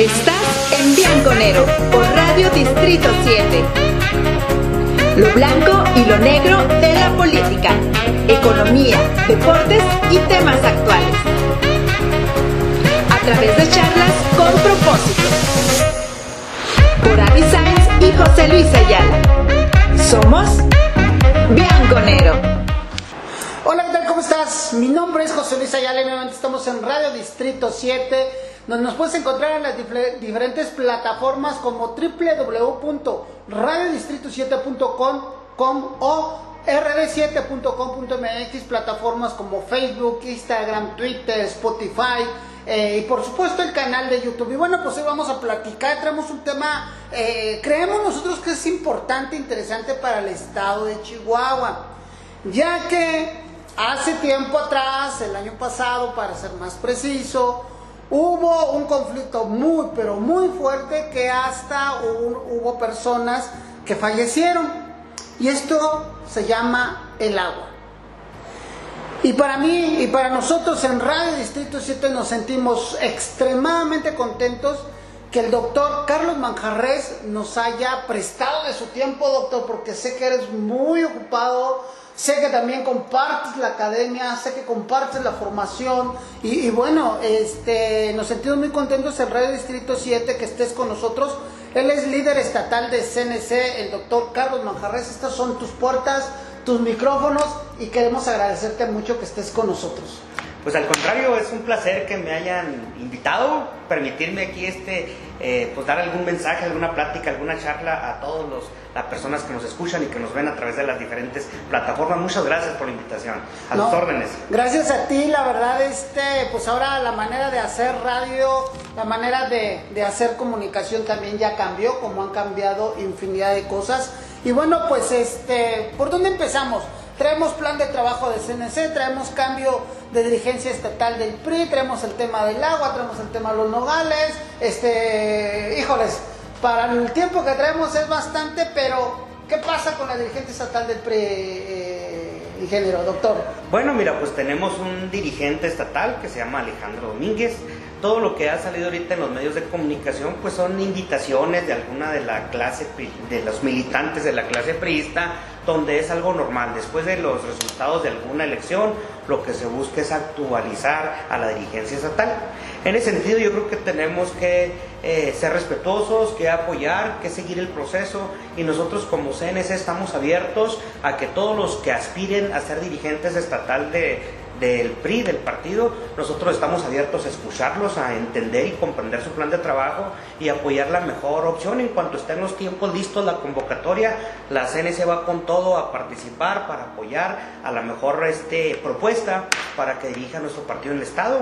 Estás en Bianconero por Radio Distrito 7. Lo blanco y lo negro de la política, economía, deportes y temas actuales. A través de charlas con propósito. Por Avi Sainz y José Luis Ayala. Somos Bianconero. Hola, ¿qué tal? ¿Cómo estás? Mi nombre es José Luis Ayala y nuevamente estamos en Radio Distrito 7, donde nos puedes encontrar en las diferentes plataformas como www.radiodistrito7.com o rd7.com.mx, plataformas como Facebook, Instagram, Twitter, Spotify eh, y por supuesto el canal de YouTube. Y bueno, pues hoy vamos a platicar, traemos un tema, eh, creemos nosotros que es importante, interesante para el estado de Chihuahua, ya que hace tiempo atrás, el año pasado, para ser más preciso, hubo un conflicto muy, pero muy fuerte que hasta hubo, personas que fallecieron. Y esto se llama el agua. Y para mí y para nosotros en Radio Distrito 7 nos sentimos extremadamente contentos que el doctor Carlos Manjarres nos haya prestado de su tiempo, doctor, porque sé que eres muy ocupado, sé que también compartes la academia, sé que compartes la formación y, bueno, este, nos sentimos muy contentos en Radio Distrito 7 que estés con nosotros. Él es líder estatal de CNC, el doctor Carlos Manjarres. Estas son tus puertas, tus micrófonos y queremos agradecerte mucho que estés con nosotros. Pues al contrario, es un placer que me hayan invitado, permitirme aquí este, eh, pues dar algún mensaje, alguna plática, alguna charla a todos los las personas que nos escuchan y que nos ven a través de las diferentes plataformas. Muchas gracias por la invitación. A No, tus órdenes. Gracias a ti, la verdad, este, pues ahora la manera de hacer radio, la manera de, de hacer comunicación también ya cambió, como han cambiado infinidad de cosas. Y bueno, pues este, ¿por dónde empezamos? Traemos plan de trabajo de CNC, traemos cambio de dirigencia estatal del PRI, traemos el tema del agua, traemos el tema de los nogales, este, híjoles, para el tiempo que traemos es bastante, pero ¿qué pasa con la dirigente estatal del PRI, eh, ingeniero, doctor? Bueno, mira, pues tenemos un dirigente estatal que se llama Alejandro Domínguez. Todo lo que ha salido ahorita en los medios de comunicación, pues son invitaciones de alguna de la clase, de los militantes de la clase priista, donde es algo normal. Después de los resultados de alguna elección, lo que se busca es actualizar a la dirigencia estatal. En ese sentido, yo creo que tenemos que eh, ser respetuosos, que apoyar, que seguir el proceso y nosotros como CNC estamos abiertos a que todos los que aspiren a ser dirigentes estatal de, del PRI, del partido, nosotros estamos abiertos a escucharlos, a entender y comprender su plan de trabajo y apoyar la mejor opción. En cuanto estén los tiempos listos, la convocatoria, la CNC va con todo a participar para apoyar a la mejor este, propuesta para que dirija nuestro partido en el Estado.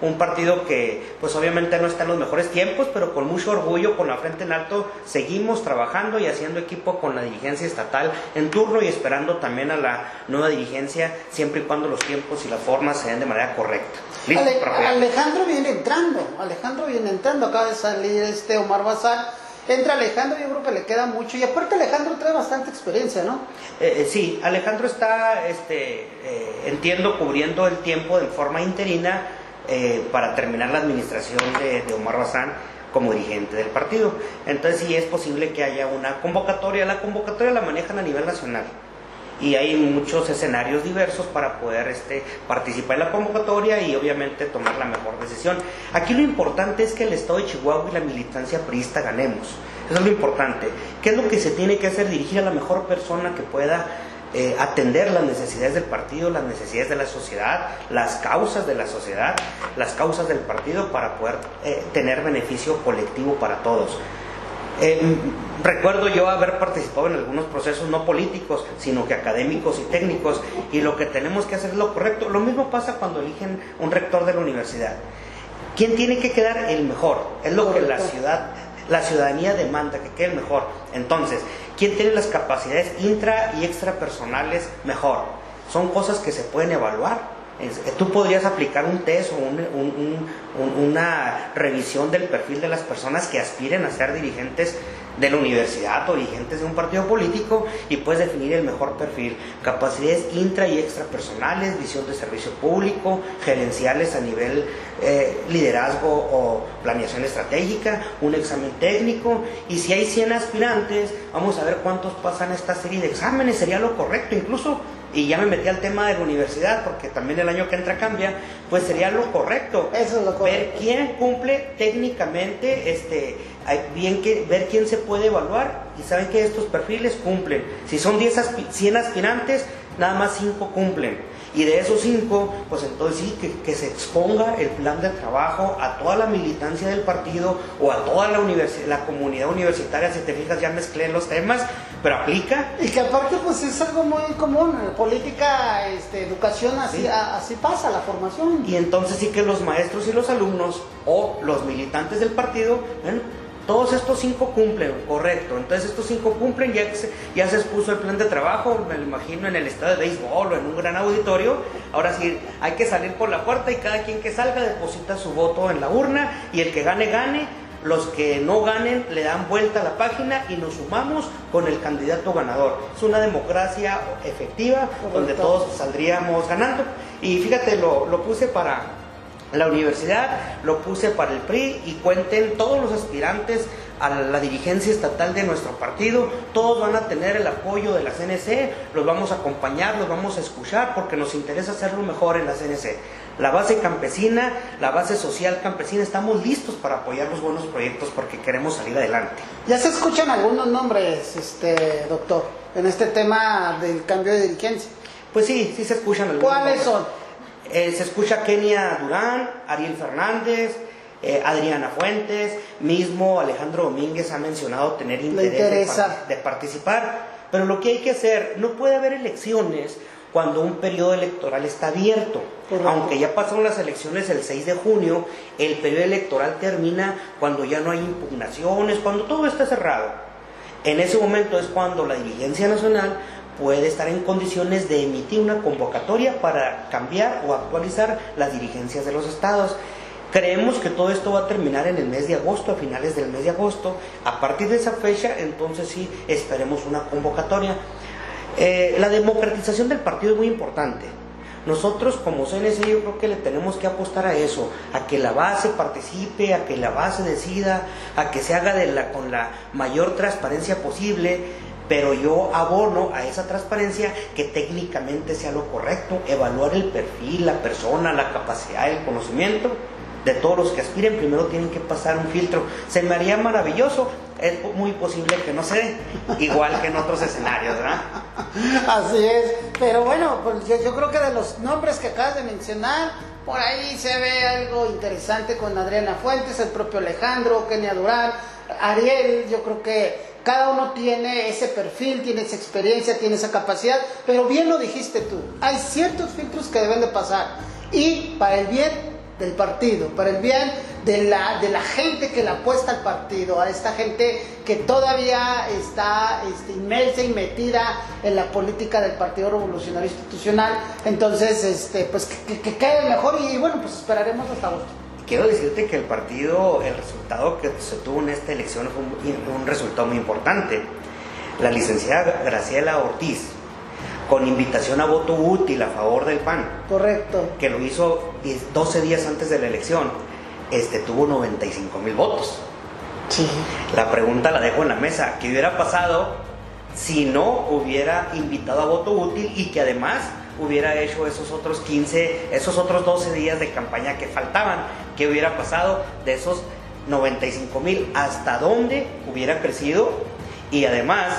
Un, partido que pues obviamente no está en los mejores tiempos, pero con mucho orgullo, con la frente en alto, seguimos trabajando y haciendo equipo con la dirigencia estatal en turno y esperando también a la nueva dirigencia, siempre y cuando los tiempos y las formas se den de manera correcta. ¿Listo? Ale-. Alejandro viene entrando, Alejandro viene entrando, acaba de salir este Omar Bazar, entra Alejandro, yo creo que le queda mucho, y aparte Alejandro trae bastante experiencia, ¿no? Eh, eh, sí, Alejandro está, este, eh, entiendo, cubriendo el tiempo de forma interina eh, para terminar la administración de, de Omar Bazán como dirigente del partido. Entonces sí es posible que haya una convocatoria. La convocatoria la manejan a nivel nacional y hay muchos escenarios diversos para poder este, participar en la convocatoria y obviamente tomar la mejor decisión. Aquí lo importante es que el Estado de Chihuahua y la militancia priista ganemos. Eso es lo importante. ¿Qué es lo que se tiene que hacer? Dirigir a la mejor persona que pueda eh, atender las necesidades del partido, las necesidades de la sociedad, las causas de la sociedad, las causas del partido para poder eh, tener beneficio colectivo para todos. Eh, recuerdo yo haber participado en algunos procesos no políticos, sino que académicos y técnicos, y lo que tenemos que hacer es lo correcto. Lo mismo pasa cuando eligen un rector de la universidad. ¿Quién tiene que quedar el mejor? Es lo que la ciudad, la ciudadanía demanda, que quede el mejor. Entonces, ¿quién tiene las capacidades intra y extrapersonales mejor? Son cosas que se pueden evaluar tú podrías aplicar un test o una revisión del perfil de las personas que aspiren a ser dirigentes de la universidad o dirigentes de un partido político y puedes definir el mejor perfil. Capacidades intra y extrapersonales, visión de servicio público, gerenciales a nivel eh, liderazgo o planeación estratégica, un examen técnico. Y si hay 100 aspirantes, vamos a ver cuántos pasan esta serie de exámenes, sería lo correcto. Incluso y ya me metí al tema de la universidad, porque también el año que entra cambia, pues sería lo correcto. Eso es lo correcto. Ver quién cumple técnicamente, este, bien que, ver quién se puede evaluar y saben que estos perfiles cumplen. Si son 10 100 aspirantes, nada más 5 cumplen. Y de esos cinco, pues entonces sí, que, se exponga el plan de trabajo a toda la militancia del partido o a toda la, la comunidad universitaria. Si te fijas, ya mezclé los temas, pero aplica. Y que aparte, pues es algo muy común. Política, este, educación, así, así pasa la formación. Y entonces sí que los maestros y los alumnos o los militantes del partido, bueno, todos estos cinco cumplen, correcto. Entonces estos cinco cumplen, ya se, ya se expuso el plan de trabajo, me lo imagino en el estadio de béisbol o en un gran auditorio. Ahora sí, hay que salir por la puerta y cada quien que salga deposita su voto en la urna y el que gane, gane. Los que no ganen le dan vuelta a la página y nos sumamos con el candidato ganador. Es una democracia efectiva donde todos saldríamos ganando. Y fíjate, lo, lo puse para, la universidad lo puse para el PRI y cuenten todos los aspirantes a la dirigencia estatal de nuestro partido, todos van a tener el apoyo de la CNC, los vamos a acompañar, los vamos a escuchar porque nos interesa hacerlo mejor en la CNC. La base campesina, la base social campesina, estamos listos para apoyar los buenos proyectos porque queremos salir adelante. Ya se escuchan algunos nombres, este doctor, en este tema del cambio de dirigencia. Pues sí, sí se escuchan algunos. ¿Cuáles son? Eh, se escucha Kenia Durán, Ariel Fernández, eh, Adriana Fuentes, mismo Alejandro Domínguez ha mencionado tener interés de, participar, pero lo que hay que hacer, no puede haber elecciones cuando un periodo electoral está abierto. Aunque ya pasaron las elecciones el 6 de junio, el periodo electoral termina cuando ya no hay impugnaciones, cuando todo está cerrado. En ese momento es cuando la dirigencia nacional puede estar en condiciones de emitir una convocatoria para cambiar o actualizar las dirigencias de los estados. Creemos que todo esto va a terminar en el mes de agosto, a finales del mes de agosto. A partir de esa fecha, entonces sí, esperemos una convocatoria. Eh, la democratización del partido es muy importante. Nosotros como CNC yo creo que le tenemos que apostar a eso, a que la base participe, a que la base decida, a que se haga de la, con la mayor transparencia posible pero yo abono a esa transparencia que técnicamente sea lo correcto, evaluar el perfil, la persona, la capacidad, el conocimiento de todos los que aspiren, primero tienen que pasar un filtro. Se me haría maravilloso, es muy posible que no se igual que en otros escenarios, ¿verdad? Así es, pero bueno, pues yo, creo que de los nombres que acabas de mencionar, por ahí se ve algo interesante con Adriana Fuentes, el propio Alejandro, Kenia Durán, Ariel, yo creo que cada uno tiene ese perfil, tiene esa experiencia, tiene esa capacidad, pero bien lo dijiste tú, hay ciertos filtros que deben de pasar. Y para el bien del partido, para el bien de la, de la gente que le apuesta al partido, a esta gente que todavía está este, inmersa y metida en la política del Partido Revolucionario Institucional, entonces este, pues que, que, quede mejor y bueno, pues esperaremos hasta agosto quiero decirte que el partido, el resultado que se tuvo en esta elección fue un, resultado muy importante. La licenciada Graciela Ortiz, con invitación a voto útil a favor del PAN. Correcto. Que lo hizo 12 días antes de la elección, este, tuvo 95 mil votos. Sí. La pregunta la dejo en la mesa. ¿Qué hubiera pasado si no hubiera invitado a voto útil y que además hubiera hecho esos otros 15, esos otros 12 días de campaña que faltaban, qué hubiera pasado de esos 95 mil, hasta dónde hubiera crecido y además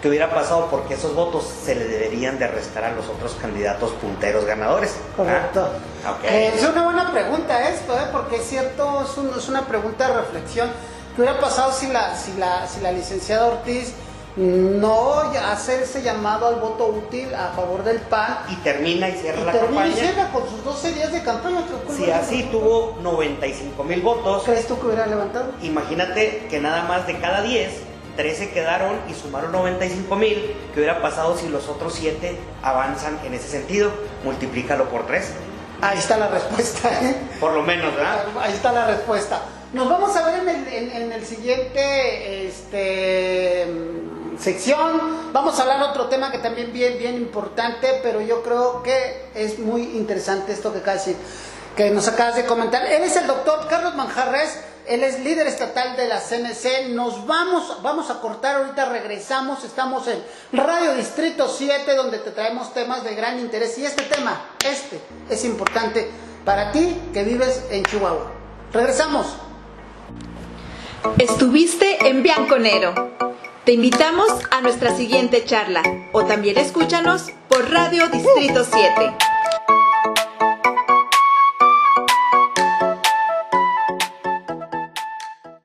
qué hubiera pasado porque esos votos se le deberían de restar a los otros candidatos punteros ganadores. Correcto. Ah, eh, es una buena pregunta esto, ¿eh? porque es cierto, es, es una pregunta de reflexión. ¿Qué hubiera pasado si la, si la, si la licenciada Ortiz no hacer ese llamado al voto útil a favor del PAN. Y termina y cierra la termina campaña. Y cierra con sus 12 días de campaña. Si así tuvo 95 mil votos. ¿Crees tú que hubiera levantado? Imagínate que nada más de cada 10 13 quedaron y sumaron 95 mil. ¿Qué hubiera pasado si los otros 7 avanzan en ese sentido? Multiplícalo por 3. Ahí está la respuesta. ¿eh? Por lo menos, ¿verdad? Ahí está la respuesta. Nos vamos a ver en el, en, en el siguiente este, sección. Vamos a hablar otro tema que también bien, bien importante, pero yo creo que es muy interesante esto que casi que nos acabas de comentar. Él es el doctor Carlos Manjarres, él es líder estatal de la CNC. Nos vamos, vamos a cortar, ahorita regresamos, estamos en Radio Distrito 7, donde te traemos temas de gran interés. Y este tema, este, es importante para ti que vives en Chihuahua. Regresamos. Estuviste en Bianconero. Te invitamos a nuestra siguiente charla o también escúchanos por Radio Distrito 7.